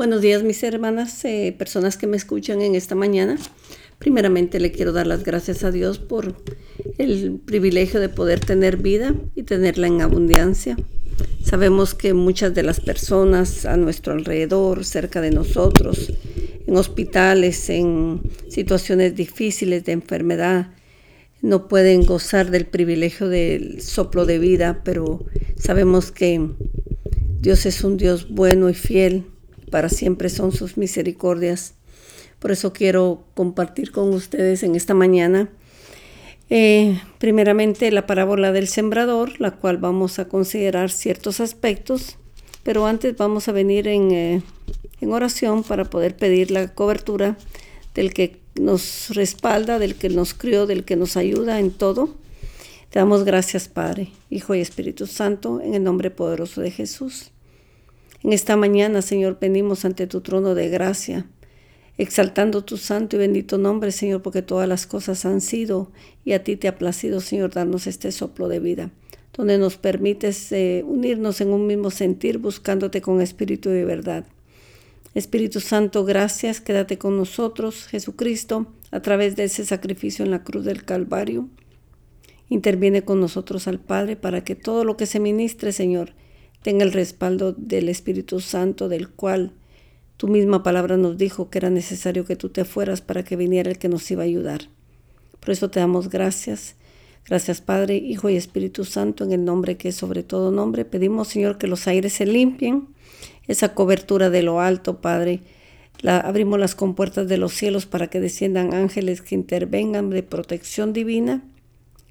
Buenos días mis hermanas, eh, personas que me escuchan en esta mañana. Primeramente le quiero dar las gracias a Dios por el privilegio de poder tener vida y tenerla en abundancia. Sabemos que muchas de las personas a nuestro alrededor, cerca de nosotros, en hospitales, en situaciones difíciles de enfermedad, no pueden gozar del privilegio del soplo de vida, pero sabemos que Dios es un Dios bueno y fiel para siempre son sus misericordias. Por eso quiero compartir con ustedes en esta mañana, eh, primeramente la parábola del sembrador, la cual vamos a considerar ciertos aspectos, pero antes vamos a venir en, eh, en oración para poder pedir la cobertura del que nos respalda, del que nos crió, del que nos ayuda en todo. Te damos gracias, Padre, Hijo y Espíritu Santo, en el nombre poderoso de Jesús. En esta mañana, Señor, venimos ante tu trono de gracia, exaltando tu santo y bendito nombre, Señor, porque todas las cosas han sido y a ti te ha placido, Señor, darnos este soplo de vida, donde nos permites eh, unirnos en un mismo sentir, buscándote con espíritu de verdad. Espíritu Santo, gracias, quédate con nosotros, Jesucristo, a través de ese sacrificio en la cruz del Calvario. Interviene con nosotros al Padre para que todo lo que se ministre, Señor, tenga el respaldo del Espíritu Santo, del cual tu misma palabra nos dijo que era necesario que tú te fueras para que viniera el que nos iba a ayudar. Por eso te damos gracias. Gracias Padre, Hijo y Espíritu Santo, en el nombre que es sobre todo nombre. Pedimos Señor que los aires se limpien, esa cobertura de lo alto, Padre. La, abrimos las compuertas de los cielos para que desciendan ángeles que intervengan de protección divina,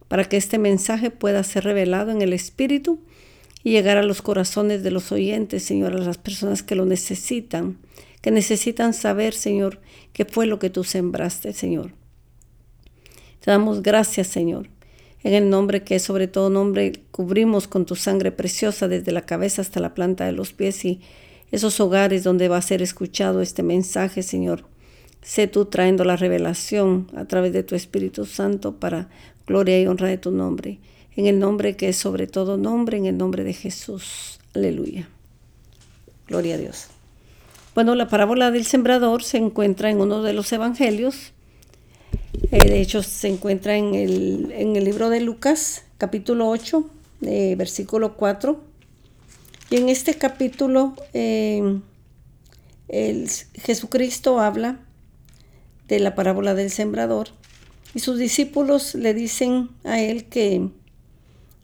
para que este mensaje pueda ser revelado en el Espíritu y llegar a los corazones de los oyentes, Señor, a las personas que lo necesitan, que necesitan saber, Señor, qué fue lo que tú sembraste, Señor. Te damos gracias, Señor. En el nombre que sobre todo nombre, cubrimos con tu sangre preciosa desde la cabeza hasta la planta de los pies y esos hogares donde va a ser escuchado este mensaje, Señor. Sé tú trayendo la revelación a través de tu Espíritu Santo para gloria y honra de tu nombre en el nombre que es sobre todo nombre, en el nombre de Jesús. Aleluya. Gloria a Dios. Bueno, la parábola del sembrador se encuentra en uno de los evangelios. Eh, de hecho, se encuentra en el, en el, libro de Lucas, capítulo 8, eh, versículo 4. Y en este capítulo, eh, el, Jesucristo habla de la parábola del sembrador y sus discípulos le dicen a él que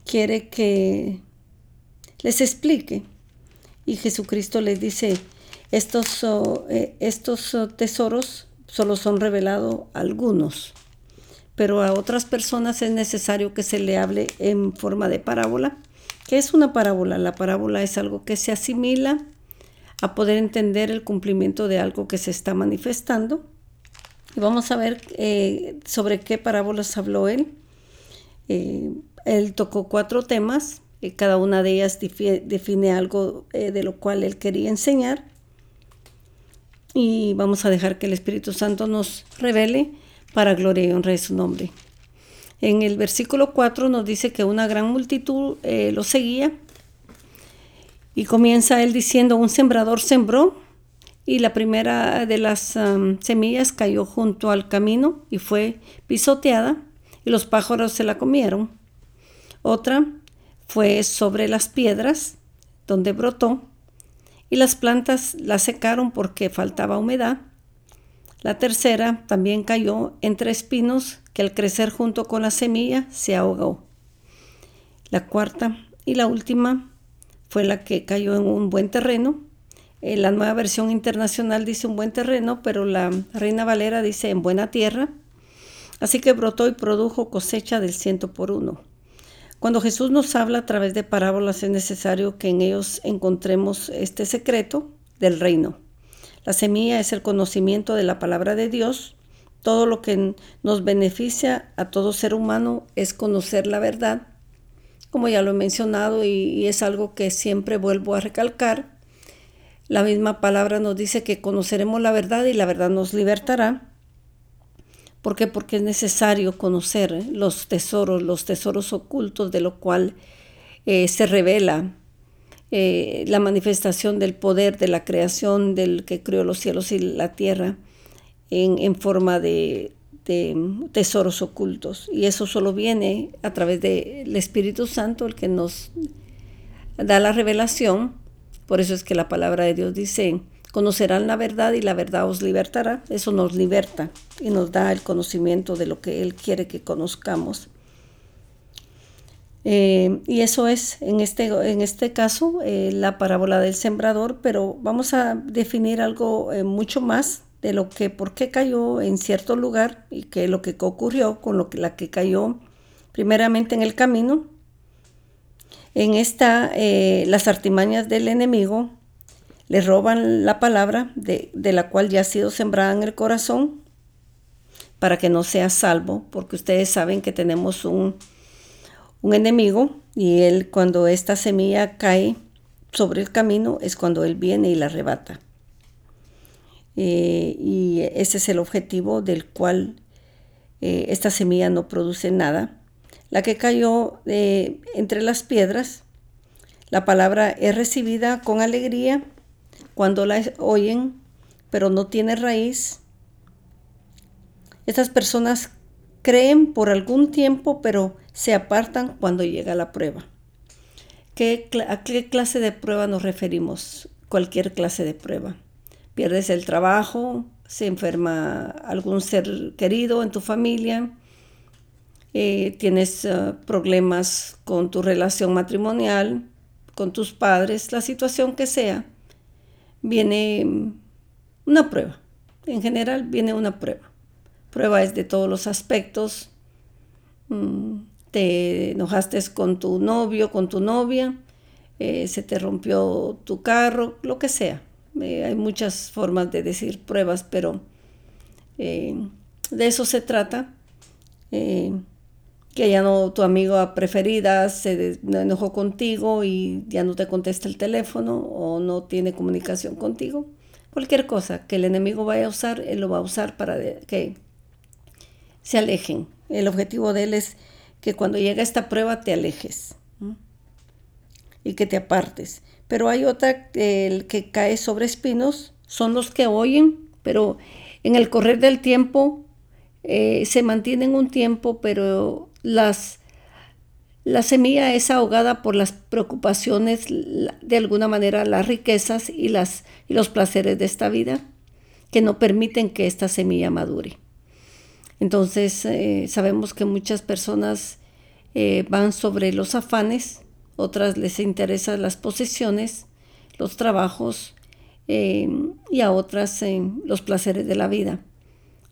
quiere que les explique. Y Jesucristo les dice, estos, eh, estos tesoros solo son revelados algunos, pero a otras personas es necesario que se le hable en forma de parábola. ¿Qué es una parábola? La parábola es algo que se asimila a poder entender el cumplimiento de algo que se está manifestando. Y vamos a ver eh, sobre qué parábolas habló él. Eh, él tocó cuatro temas, y cada una de ellas define algo eh, de lo cual él quería enseñar. Y vamos a dejar que el Espíritu Santo nos revele para gloria y honra de su nombre. En el versículo 4 nos dice que una gran multitud eh, lo seguía y comienza él diciendo, un sembrador sembró y la primera de las semillas cayó junto al camino y fue pisoteada y los pájaros se la comieron. Otra fue sobre las piedras donde brotó y las plantas la secaron porque faltaba humedad. La tercera también cayó entre espinos que al crecer junto con la semilla se ahogó. La cuarta y la última fue la que cayó en un buen terreno. En la nueva versión internacional dice un buen terreno, pero la Reina Valera dice en buena tierra. Así que brotó y produjo cosecha del ciento por uno. Cuando Jesús nos habla a través de parábolas es necesario que en ellos encontremos este secreto del reino. La semilla es el conocimiento de la palabra de Dios. Todo lo que nos beneficia a todo ser humano es conocer la verdad. Como ya lo he mencionado y, es algo que siempre vuelvo a recalcar, la misma palabra nos dice que conoceremos la verdad y la verdad nos libertará. ¿Por qué? Porque es necesario conocer los tesoros, los tesoros ocultos de lo cual eh, se revela eh, la manifestación del poder de la creación del que creó los cielos y la tierra en, forma de, tesoros ocultos. Y eso solo viene a través del Espíritu Santo, el que nos da la revelación. Por eso es que la palabra de Dios dice, conocerán la verdad y la verdad os libertará. Eso nos liberta y nos da el conocimiento de lo que Él quiere que conozcamos. Eh, y eso es, en este, en este caso, eh, la parábola del sembrador, pero vamos a definir algo eh, mucho más de lo que, por qué cayó en cierto lugar y qué lo que ocurrió con lo que, la que cayó primeramente en el camino. En esta, las artimañas del enemigo le roban la palabra de, de la cual ya ha sido sembrada en el corazón para que no sea salvo, porque ustedes saben que tenemos un un enemigo y él cuando esta semilla cae sobre el camino es cuando él viene y la arrebata. Eh, y ese es el objetivo del cual eh, esta semilla no produce nada. La que cayó eh, entre las piedras, la palabra es recibida con alegría cuando la oyen, pero no tiene raíz. Estas personas creen por algún tiempo, pero se apartan cuando llega la prueba. ¿A qué clase de prueba nos referimos? Cualquier clase de prueba. Pierdes el trabajo, se enferma algún ser querido en tu familia, eh, tienes eh, problemas con tu relación matrimonial, con tus padres, la situación que sea, viene una prueba. En general viene una prueba. Prueba es de todos los aspectos. Mm, te enojaste con tu novio, con tu novia, eh, se te rompió tu carro, lo que sea. Eh, hay muchas formas de decir pruebas, pero eh, de eso se trata. Que ya no tu amiga preferida se enojó contigo y ya no te contesta el teléfono o no tiene comunicación contigo. Cualquier cosa que el enemigo vaya a usar, él lo va a usar para que se alejen. El objetivo de él es que cuando llega esta prueba te alejes y que te apartes. Pero hay otra, el que cae sobre espinos, son los que oyen, pero en el correr del tiempo eh, se mantienen un tiempo, pero las, la semilla es ahogada por las preocupaciones, de alguna manera las riquezas y, las, y los placeres de esta vida, que no permiten que esta semilla madure. Entonces eh, sabemos que muchas personas eh, van sobre los afanes, otras les interesan las posesiones, los trabajos eh, y a otras los placeres de la vida,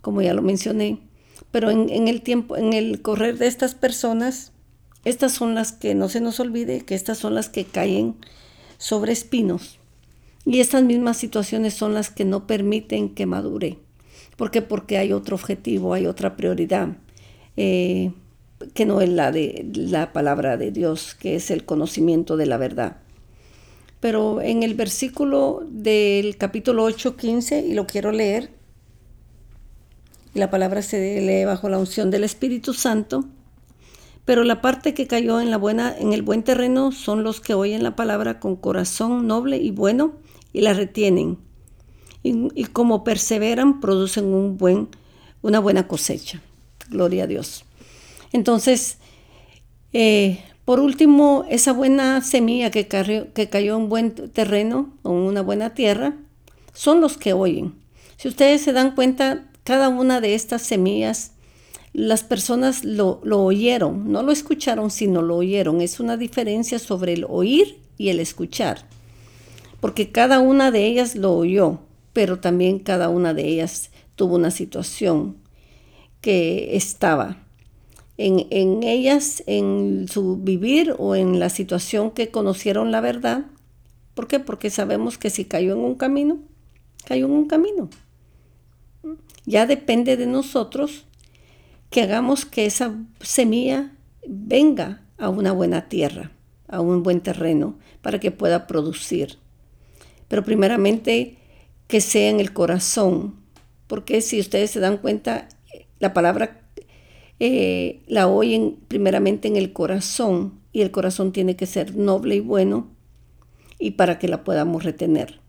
como ya lo mencioné. Pero en, el tiempo, en el correr de estas personas, estas son las que no se nos olvide que estas son las que caen sobre espinos. Y estas mismas situaciones son las que no permiten que madure. ¿Por qué? Porque hay otro objetivo, hay otra prioridad, eh, que no es la de la palabra de Dios, que es el conocimiento de la verdad. Pero en el versículo del capítulo 8, 15, y lo quiero leer, la palabra se lee bajo la unción del Espíritu Santo, pero la parte que cayó en, la buena, en el buen terreno son los que oyen la palabra con corazón noble y bueno y la retienen y, como perseveran, producen un buen, una buena cosecha. Gloria a Dios. Entonces, eh, por último, esa buena semilla que, que cayó en buen terreno o en una buena tierra, son los que oyen. Si ustedes se dan cuenta, cada una de estas semillas, las personas lo, lo, oyeron, no lo escucharon, sino lo oyeron. Es una diferencia sobre el oír y el escuchar, porque cada una de ellas lo oyó pero también cada una de ellas tuvo una situación que estaba en, en, ellas, en su vivir o en la situación que conocieron la verdad. ¿Por qué? Porque sabemos que si cayó en un camino, cayó en un camino. Ya depende de nosotros que hagamos que esa semilla venga a una buena tierra, a un buen terreno, para que pueda producir. Pero primeramente que sea en el corazón, porque si ustedes se dan cuenta, la palabra eh, la oyen primeramente en el corazón y el corazón tiene que ser noble y bueno y para que la podamos retener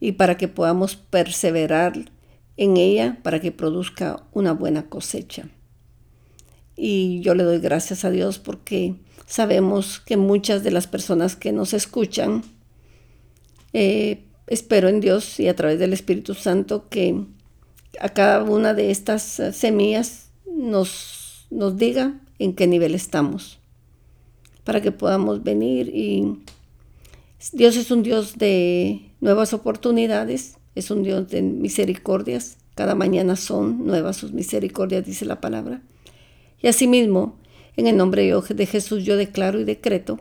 y para que podamos perseverar en ella para que produzca una buena cosecha. Y yo le doy gracias a Dios porque sabemos que muchas de las personas que nos escuchan, eh, espero en Dios y a través del Espíritu Santo que a cada una de estas semillas nos, nos diga en qué nivel estamos, para que podamos venir y Dios es un Dios de nuevas oportunidades, es un Dios de misericordias, cada mañana son nuevas sus misericordias, dice la palabra. Y asimismo, en el nombre de Jesús yo declaro y decreto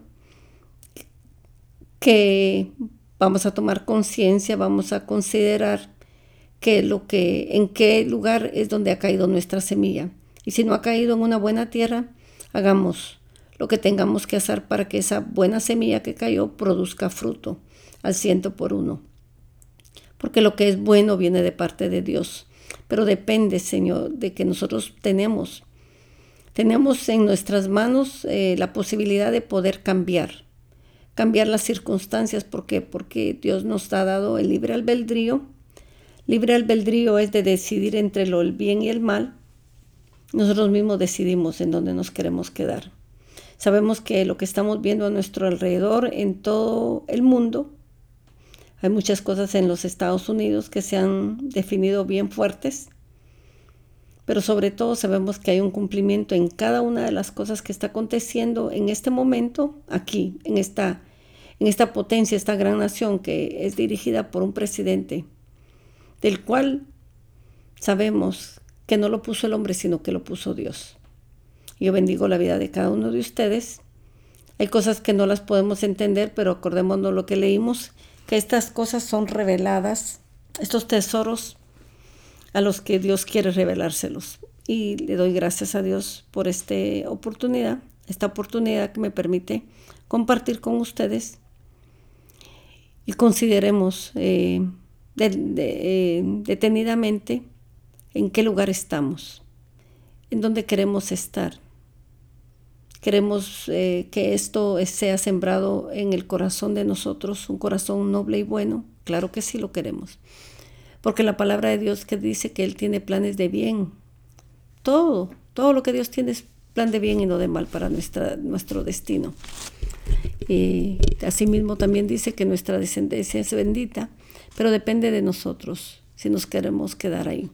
que vamos a tomar conciencia, vamos a considerar que lo que, en qué lugar es donde ha caído nuestra semilla. Y si no ha caído en una buena tierra, hagamos lo que tengamos que hacer para que esa buena semilla que cayó produzca fruto al ciento por uno. Porque lo que es bueno viene de parte de Dios. Pero depende, Señor, de que nosotros tenemos. Tenemos en nuestras manos eh, la posibilidad de poder cambiar. Cambiar las circunstancias. ¿Por qué? Porque Dios nos ha dado el libre albedrío Libre albedrío es de decidir entre lo el bien y el mal. Nosotros mismos decidimos en dónde nos queremos quedar. Sabemos que lo que estamos viendo a nuestro alrededor en todo el mundo, hay muchas cosas en los Estados Unidos que se han definido bien fuertes, pero sobre todo sabemos que hay un cumplimiento en cada una de las cosas que está aconteciendo en este momento, aquí, en esta, en esta potencia, esta gran nación que es dirigida por un presidente del cual sabemos que no lo puso el hombre, sino que lo puso Dios. Yo bendigo la vida de cada uno de ustedes. Hay cosas que no las podemos entender, pero acordémonos lo que leímos, que estas cosas son reveladas, estos tesoros a los que Dios quiere revelárselos. Y le doy gracias a Dios por esta oportunidad, esta oportunidad que me permite compartir con ustedes y consideremos eh, eh, detenidamente en qué lugar estamos, en dónde queremos estar. Queremos eh, que esto sea sembrado en el corazón de nosotros, un corazón noble y bueno. Claro que sí lo queremos. Porque la palabra de Dios que dice que Él tiene planes de bien. Todo, todo lo que Dios tiene es plan de bien y no de mal para nuestra, nuestro destino. Y asimismo también dice que nuestra descendencia es bendita pero depende de nosotros si nos queremos quedar ahí.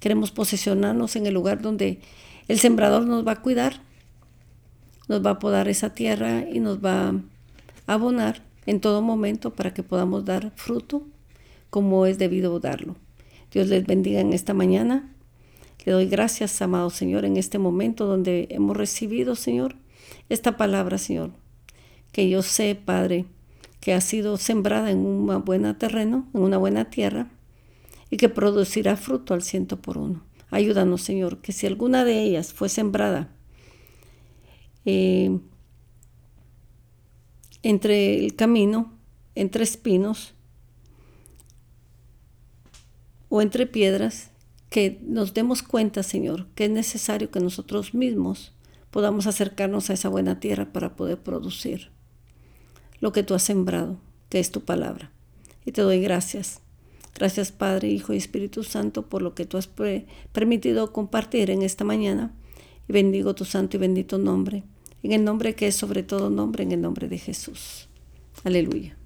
Queremos posicionarnos en el lugar donde el sembrador nos va a cuidar, nos va a podar esa tierra y nos va a abonar en todo momento para que podamos dar fruto como es debido darlo. Dios les bendiga en esta mañana. Le doy gracias, amado Señor, en este momento donde hemos recibido, Señor, esta palabra, Señor, que yo sé, Padre, que ha sido sembrada en un buen terreno, en una buena tierra, y que producirá fruto al ciento por uno. Ayúdanos, Señor, que si alguna de ellas fue sembrada eh, entre el camino, entre espinos o entre piedras, que nos demos cuenta, Señor, que es necesario que nosotros mismos podamos acercarnos a esa buena tierra para poder producir lo que tú has sembrado, que es tu palabra. Y te doy gracias. Gracias Padre, Hijo y Espíritu Santo por lo que tú has permitido compartir en esta mañana. Y bendigo tu santo y bendito nombre. En el nombre que es sobre todo nombre, en el nombre de Jesús. Aleluya.